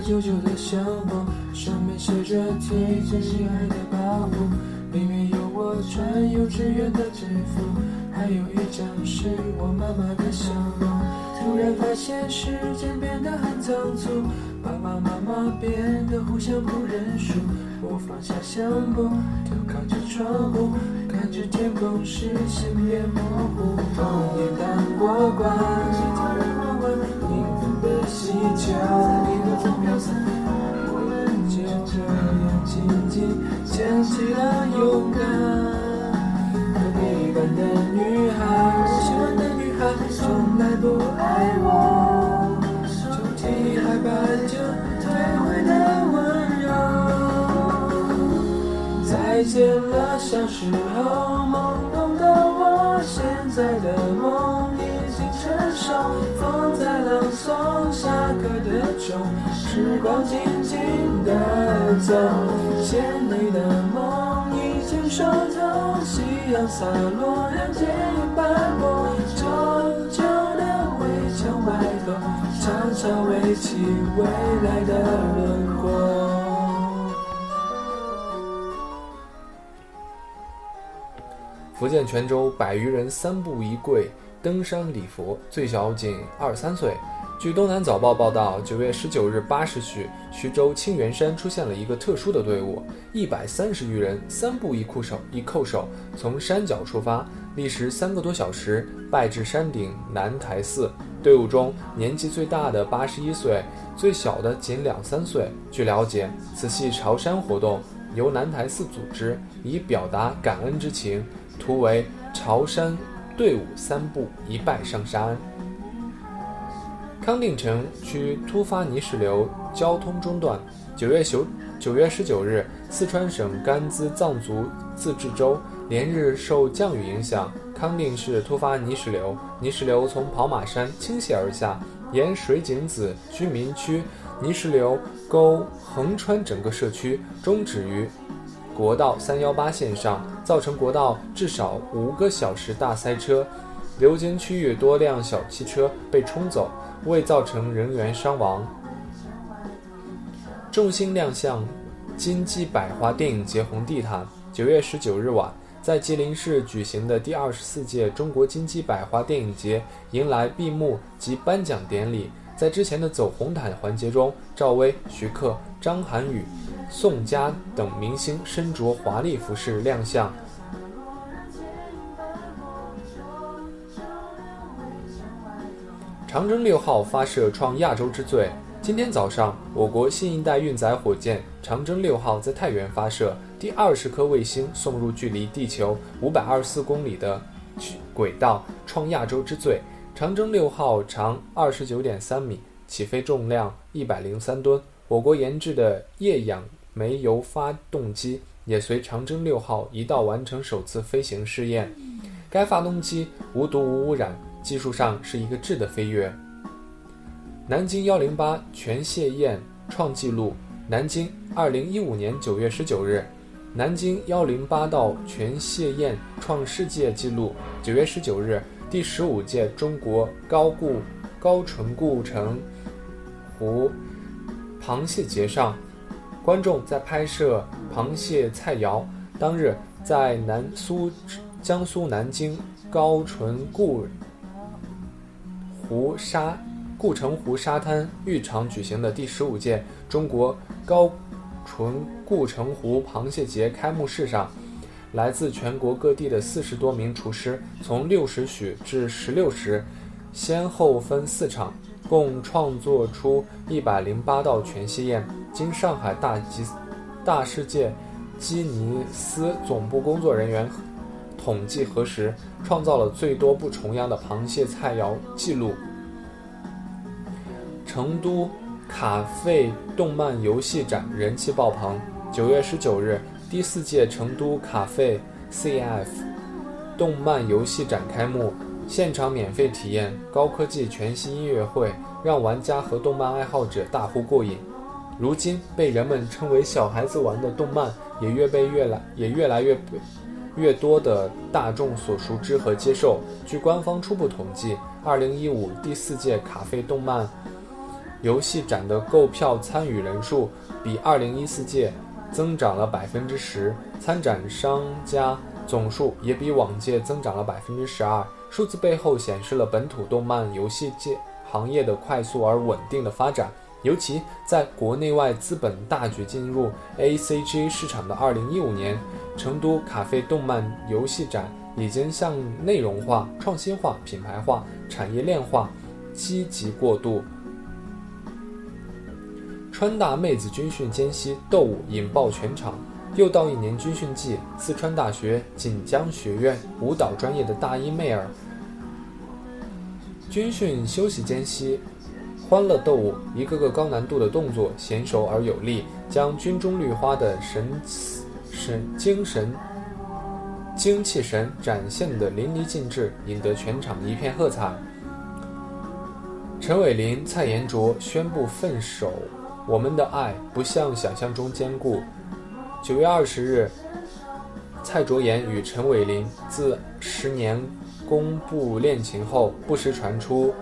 旧旧的相簿，上面写着最最心爱的保护，里面有我穿幼稚园的制服，还有一张是我妈妈的笑容。突然发现时间变得很仓促，爸爸妈妈变得互相不认输。我放下相簿，就靠着窗户，看着天空视线变模糊。童年当过关，的气球，在你的风飘散。我们就这样紧紧牵起了勇敢。隔壁班的女孩，我喜欢的女孩，从来不爱我。抽屉还摆着退回的温柔。再见了，小时候懵懂的我，现在的梦已经成熟。风在朗诵下的钟，时光静静地走。牵你的梦已经熟透，夕阳洒落，让剪影斑驳。旧旧的围墙外头，悄悄围起未来的轮廓。福建泉州百余人三步一跪登山礼佛，最小仅二三岁。据《东南早报》报道，九月十九日八时许，徐州清源山出现了一个特殊的队伍，一百三十余人，三步一叩首，一叩首，从山脚出发，历时三个多小时，拜至山顶南台寺。队伍中年纪最大的八十一岁，最小的仅两三岁。据了解，此系朝山活动，由南台寺组织，以表达感恩之情。图为朝山队伍三步一拜上山。康定城区突发泥石流，交通中断。九月九九月十九日，四川省甘孜藏族自治州连日受降雨影响，康定市突发泥石流，泥石流从跑马山倾泻而下，沿水井子居民区泥石流沟横穿整个社区，终止于国道三幺八线上，造成国道至少五个小时大塞车，流经区域多辆小汽车被冲走，未造成人员伤亡。众星亮相金鸡百花电影节红地毯。九月十九日晚，在吉林市举行的第二十四届中国金鸡百花电影节迎来闭幕及颁奖典礼。在之前的走红毯环节中，赵薇、徐克、张涵予、宋佳等明星身着华丽服饰亮相。长征六号发射创亚洲之最。今天早上，我国新一代运载火箭长征六号在太原发射，第二十颗卫星送入距离地球五百二十四公里的轨道，创亚洲之最。长征六号长二十九点三米，起飞重量一百零三吨。我国研制的液氧煤油发动机也随长征六号一道完成首次飞行试验。该发动机无毒无污染，技术上是一个质的飞跃。南京幺零八全蟹宴创纪录。南京，二零一五年九月十九日，南京幺零八道全蟹宴创世界纪录。九月十九日，第十五届中国高固高纯固城湖螃蟹节上，观众在拍摄螃蟹菜肴。当日，在南苏江苏南京高淳固湖沙。固城湖沙滩浴场举行的第十五届中国高淳固城湖螃蟹节开幕式上，来自全国各地的四十多名厨师，从六时许至十六时，先后分四场，共创作出一百零八道全蟹宴。经上海大吉大世界吉尼斯总部工作人员统计核实，创造了最多不重样的螃蟹菜肴记录。成都卡费动漫游戏展人气爆棚。九月十九日，第四届成都卡费 CF 动漫游戏展开幕，现场免费体验高科技全息音乐会，让玩家和动漫爱好者大呼过瘾。如今，被人们称为小孩子玩的动漫，也越被越来也越来越越多的大众所熟知和接受。据官方初步统计，二零一五第四届卡费动漫。游戏展的购票参与人数比2014届增长了百分之十，参展商家总数也比往届增长了百分之十二。数字背后显示了本土动漫游戏界行业的快速而稳定的发展。尤其在国内外资本大举进入 ACG 市场的2015年，成都咖啡动漫游戏展已经向内容化、创新化、品牌化、产业链化积极过渡。川大妹子军训间隙斗舞引爆全场，又到一年军训季，四川大学锦江学院舞蹈专业的大一妹儿，军训休息间隙。欢乐斗舞，一个个高难度的动作，娴熟而有力，将军中绿花的神神精神精气神展现的淋漓尽致，引得全场一片喝彩。陈伟林、蔡妍卓宣布分手，我们的爱不像想象中坚固。九月二十日，蔡卓妍与陈伟林自十年公布恋情后，不时传出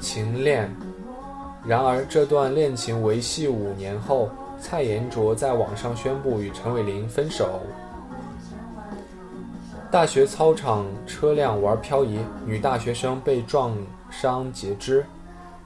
情恋。然而，这段恋情维系五年后，蔡妍卓在网上宣布与陈伟林分手。大学操场车辆玩漂移，女大学生被撞伤截肢。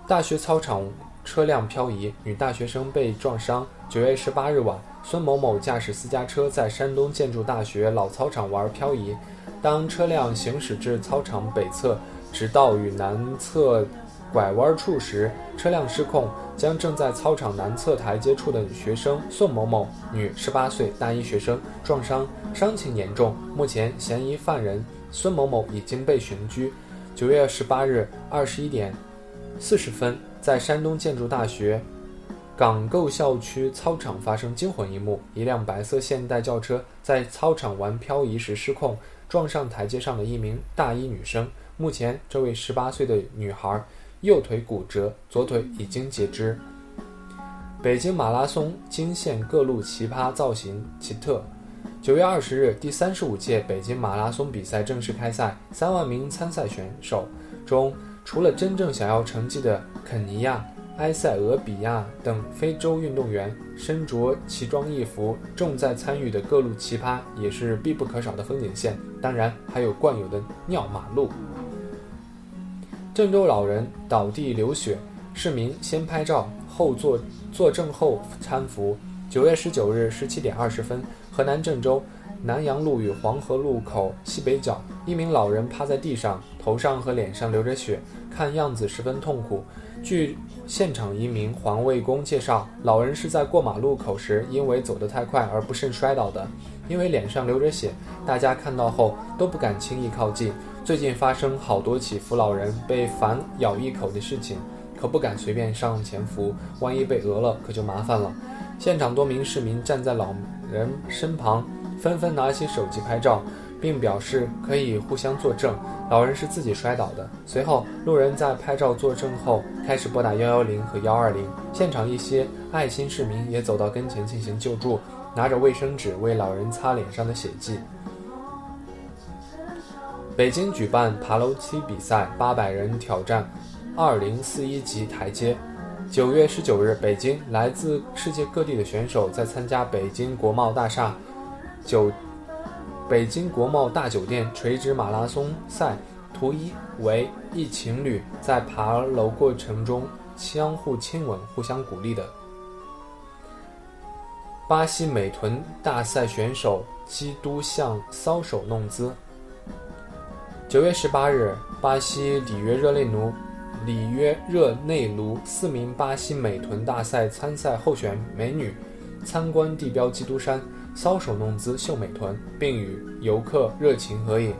大学操场车辆漂移，女大学生被撞伤。九月十八日晚，孙某某驾驶私家车在山东建筑大学老操场玩漂移，当车辆行驶至操场北侧，直到与南侧。拐弯处时，车辆失控，将正在操场南侧台阶处的学生宋某某（女，十八岁，大一学生）撞伤，伤情严重。目前，嫌疑犯人孙某某已经被刑拘。九月十八日二十一点四十分，在山东建筑大学港构校区操场发生惊魂一幕：一辆白色现代轿车在操场玩漂移时失控，撞上台阶上的一名大一女生。目前，这位十八岁的女孩。右腿骨折，左腿已经截肢。北京马拉松惊现各路奇葩造型奇特。九月二十日，第三十五届北京马拉松比赛正式开赛。三万名参赛选手中，除了真正想要成绩的肯尼亚、埃塞俄比亚等非洲运动员，身着奇装异服、重在参与的各路奇葩也是必不可少的风景线。当然，还有惯有的尿马路。郑州老人倒地流血，市民先拍照后作作证后搀扶。九月十九日十七点二十分，河南郑州南阳路与黄河路口西北角，一名老人趴在地上，头上和脸上流着血，看样子十分痛苦。据现场一名环卫工介绍，老人是在过马路口时因为走得太快而不慎摔倒的，因为脸上流着血，大家看到后都不敢轻易靠近。最近发生好多起扶老人被反咬一口的事情，可不敢随便上前扶，万一被讹了可就麻烦了。现场多名市民站在老人身旁，纷纷拿起手机拍照，并表示可以互相作证，老人是自己摔倒的。随后，路人在拍照作证后，开始拨打幺幺零和幺二零。现场一些爱心市民也走到跟前进行救助，拿着卫生纸为老人擦脸上的血迹。北京举办爬楼梯比赛，八百人挑战二零四一级台阶。九月十九日，北京来自世界各地的选手在参加北京国贸大厦九北京国贸大酒店垂直马拉松赛，图一为一情侣在爬楼过程中相互亲吻、互相鼓励的。巴西美臀大赛选手基督像搔首弄姿。九月十八日，巴西里约热内卢里约热内卢四名巴西美臀大赛参赛候选美女参观地标基督山，搔首弄姿秀美臀，并与游客热情合影。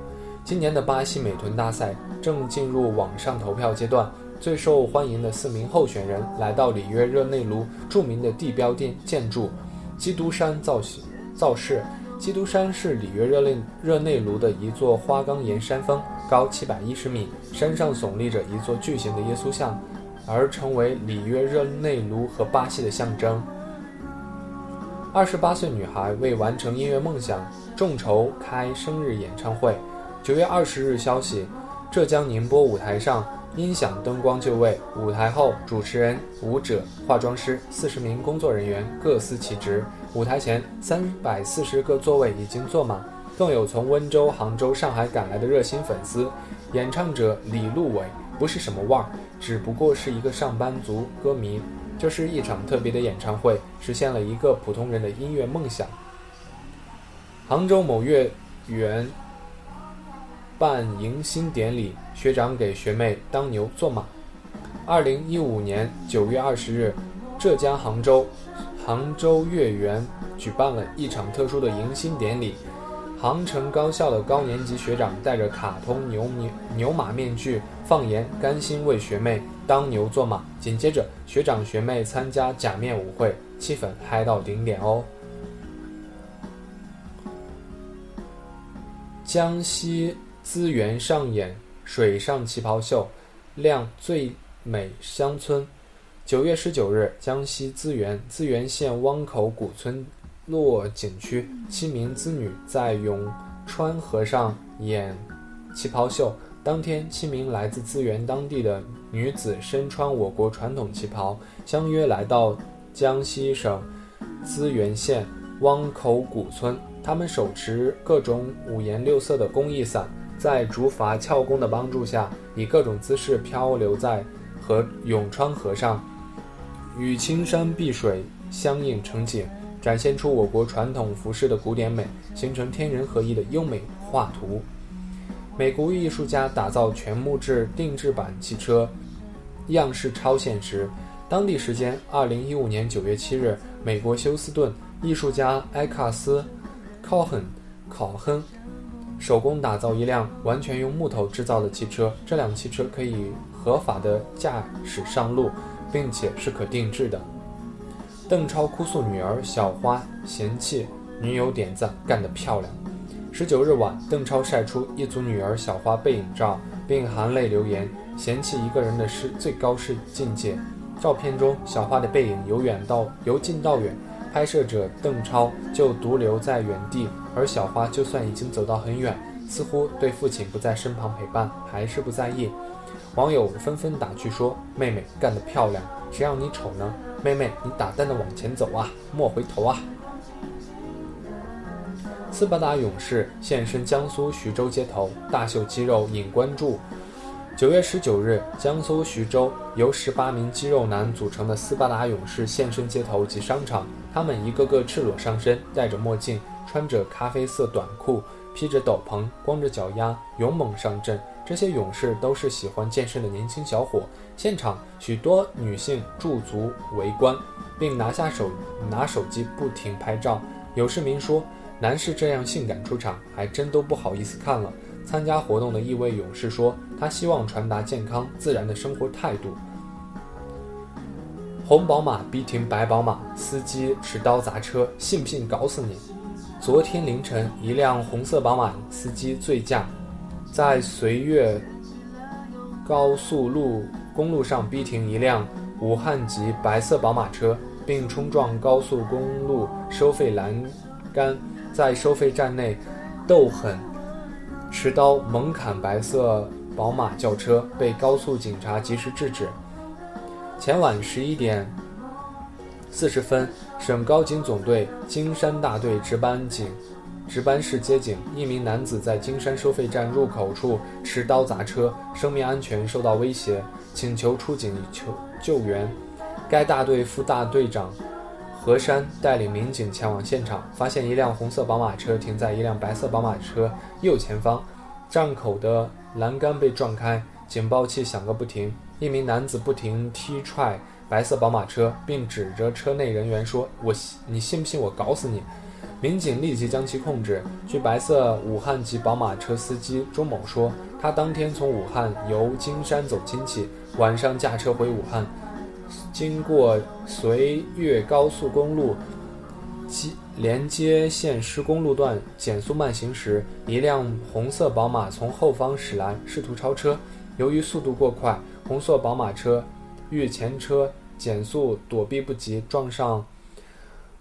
今年的巴西美臀大赛正进入网上投票阶段，最受欢迎的四名候选人来到里约热内卢著名的地标建建筑基督山造型造势。基督山是里约热内热内卢的一座花岗岩山峰，高七百一十米，山上耸立着一座巨型的耶稣像，而成为里约热内卢和巴西的象征。二十八岁女孩为完成音乐梦想，众筹开生日演唱会。九月二十日消息，浙江宁波舞台上音响、灯光就位，舞台后，主持人、舞者、化妆师四十名工作人员各司其职。舞台前，三百四十个座位已经坐满，更有从温州、杭州、上海赶来的热心粉丝。演唱者李路伟不是什么腕儿，只不过是一个上班族歌迷。这是一场特别的演唱会，实现了一个普通人的音乐梦想。杭州某乐园办迎新典礼，学长给学妹当牛做马。二零一五年九月二十日，浙江杭州杭州月园举办了一场特殊的迎新典礼。杭城高校的高年级学长戴着卡通牛牛牛马面具，放言甘心为学妹当牛做马。紧接着，学长学妹参加假面舞会，气氛嗨到顶点哦。江西资源上演水上旗袍秀，亮最美乡村。九月十九日，江西资源资源县汪口古村。落景区七名子女在永川河上演旗袍秀。当天，七名来自资源当地的女子身穿我国传统旗袍，相约来到江西省资源县汪口古村。她们手持各种五颜六色的工艺伞，在竹筏撬工的帮助下，以各种姿势漂流在河永川河上，与青山碧水相映成景。展现出我国传统服饰的古典美，形成天人合一的优美画图。美国艺术家打造全木质定制版汽车，样式超现实。当地时间二零一五年九月七日，美国休斯顿艺术家埃卡斯·考亨考亨手工打造一辆完全用木头制造的汽车。这辆汽车可以合法的驾驶上路，并且是可定制的。邓超哭诉女儿小花嫌弃女友点赞干得漂亮。十九日晚，邓超晒出一组女儿小花背影照，并含泪留言：“嫌弃一个人的是最高是境界。”照片中，小花的背影由远到由近到远，拍摄者邓超就独留在原地，而小花就算已经走到很远，似乎对父亲不在身旁陪伴还是不在意。网友纷纷打趣说：“妹妹干得漂亮，谁让你丑呢？”妹妹，你大胆的往前走啊，莫回头啊！斯巴达勇士现身江苏徐州街头，大秀肌肉引关注。九月十九日，江苏徐州由十八名肌肉男组成的斯巴达勇士现身街头及商场，他们一个个赤裸上身，戴着墨镜，穿着咖啡色短裤，披着斗篷，光着脚丫，勇猛上阵。这些勇士都是喜欢健身的年轻小伙。现场许多女性驻足围观，并拿下手拿手机不停拍照。有市民说：“男士这样性感出场，还真都不好意思看了。”参加活动的一位勇士说：“他希望传达健康自然的生活态度。”红宝马逼停白宝马，司机持刀砸车，信不信搞死你？昨天凌晨，一辆红色宝马司机醉驾。在绥越高速路公路上逼停一辆武汉籍白色宝马车，并冲撞高速公路收费栏杆，在收费站内斗狠，持刀猛砍白色宝马轿车，被高速警察及时制止。前晚十一点四十分，省高警总队金山大队值班警。值班室接警，一名男子在金山收费站入口处持刀砸车，生命安全受到威胁，请求出警求救援。该大队副大队长何山带领民警前往现场，发现一辆红色宝马车停在一辆白色宝马车右前方，站口的栏杆被撞开，警报器响个不停。一名男子不停踢踹白色宝马车，并指着车内人员说：“我，你信不信我搞死你？”民警立即将其控制。据白色武汉籍宝马车司机钟某说，他当天从武汉由金山走亲戚，晚上驾车回武汉，经过绥越高速公路连接线施工路段减速慢行时，一辆红色宝马从后方驶来，试图超车。由于速度过快，红色宝马车遇前车减速躲避不及，撞上。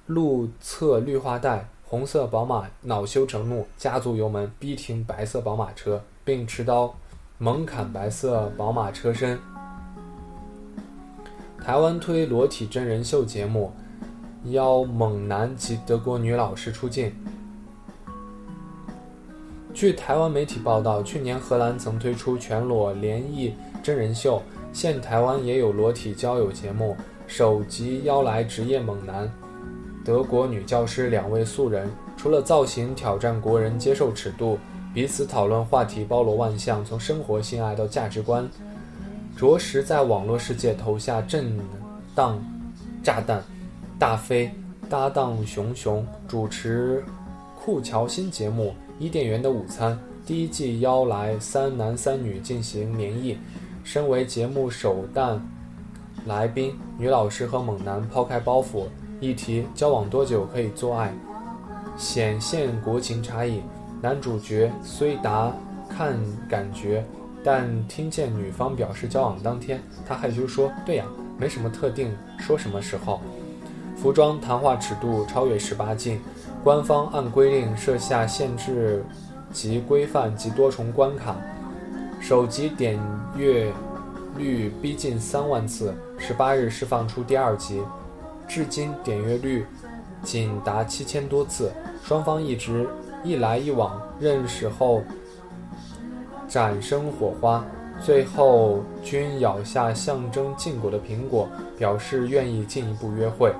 路侧绿化带，红色宝马恼羞成怒，加足油门逼停白色宝马车，并持刀猛砍白色宝马车身。台湾推裸体真人秀节目，邀猛男及德国女老师出镜。据台湾媒体报道，去年荷兰曾推出全裸联谊真人秀，现台湾也有裸体交友节目，首集邀来职业猛男、德国女教师两位素人，除了造型挑战国人接受尺度，彼此讨论话题包罗万象，从生活、性爱到价值观。着实在网络世界投下震荡炸弹。大飞搭档熊熊主持酷乔新节目《伊甸园的午餐》，第一季邀来三男三女进行联谊。身为节目首弹来宾，女老师和猛男抛开包袱，议题交往多久可以做爱，显现国情差异。男主角虽答看感觉。但听见女方表示交往当天，他害羞说：“对呀，没什么特定，说什么时候。”服装谈话尺度超越十八禁，官方按规定设下限制及规范及多重关卡，首集点阅率逼近三万次。十八日释放出第二集，至今点阅率仅达七千多次。双方一直一来一往，认识后。产生火花，最后均咬下象征禁果的苹果，表示愿意进一步约会。